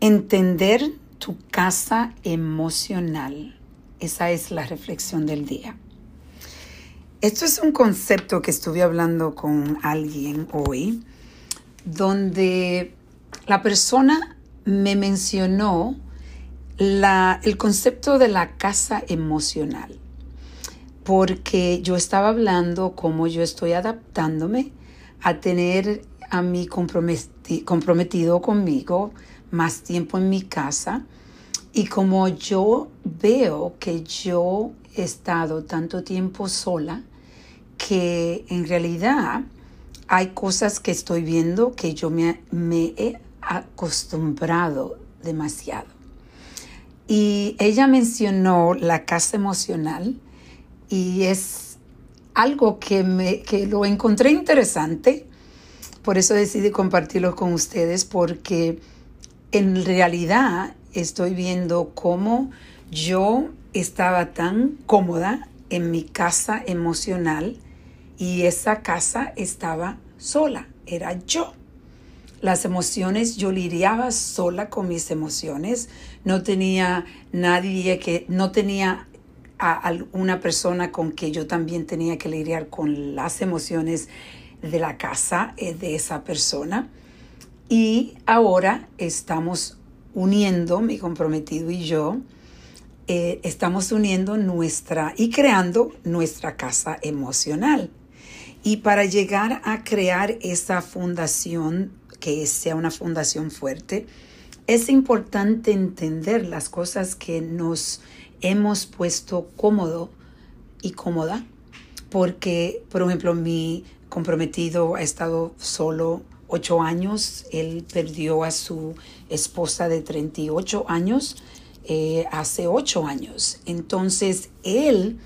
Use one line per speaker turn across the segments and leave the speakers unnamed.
Entender tu casa emocional. Esa es la reflexión del día. Esto es un concepto que estuve hablando con alguien hoy, donde la persona me mencionó la, el concepto de la casa emocional, porque yo estaba hablando cómo yo estoy adaptándome a tener a mi comprometido conmigo más tiempo en mi casa y como yo veo que yo he estado tanto tiempo sola que en realidad hay cosas que estoy viendo que yo me, me he acostumbrado demasiado. Y ella mencionó la casa emocional y es algo que, me, que lo encontré interesante. Por eso decidí compartirlo con ustedes porque en realidad estoy viendo cómo yo estaba tan cómoda en mi casa emocional y esa casa estaba sola, era yo. Las emociones, yo lidiaba sola con mis emociones, no tenía nadie que, no tenía a una persona con que yo también tenía que lidiar con las emociones de la casa eh, de esa persona. Y ahora estamos uniendo, mi comprometido y yo, eh, estamos uniendo nuestra y creando nuestra casa emocional. Y para llegar a crear esa fundación, que sea una fundación fuerte, es importante entender las cosas que nos hemos puesto cómodo y cómoda, porque, por ejemplo, mi comprometido ha estado solo ocho años. Él perdió a su esposa de 38 años eh, hace ocho años. Entonces, él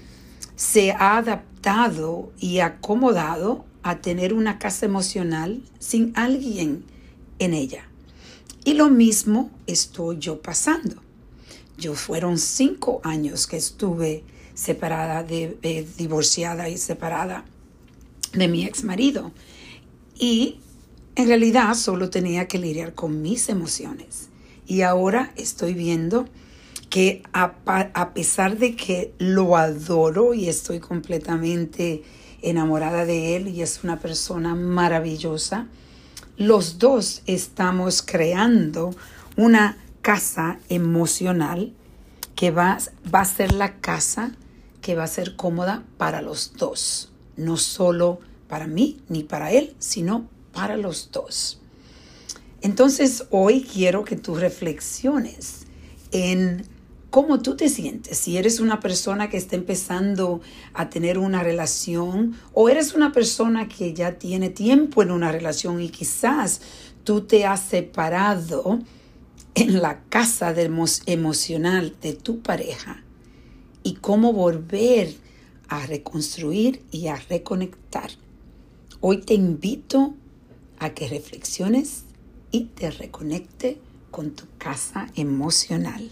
se ha adaptado y acomodado a tener una casa emocional sin alguien en ella. Y lo mismo estoy yo pasando. Yo fueron cinco años que estuve separada, de, divorciada y separada de mi ex marido. Y en realidad solo tenía que lidiar con mis emociones. Y ahora estoy viendo que a, pesar de que lo adoro y estoy completamente enamorada de él y es una persona maravillosa, los dos estamos creando una casa emocional que va, va a ser la casa que va a ser cómoda para los dos, no solo para mí ni para él, sino para los dos. Entonces hoy quiero que tú reflexiones en cómo tú te sientes. Si eres una persona que está empezando a tener una relación o eres una persona que ya tiene tiempo en una relación y quizás tú te has separado en la casa emocional de tu pareja y cómo volver a reconstruir y a reconectar. Hoy te invito a que reflexiones y te reconecte con tu casa emocional.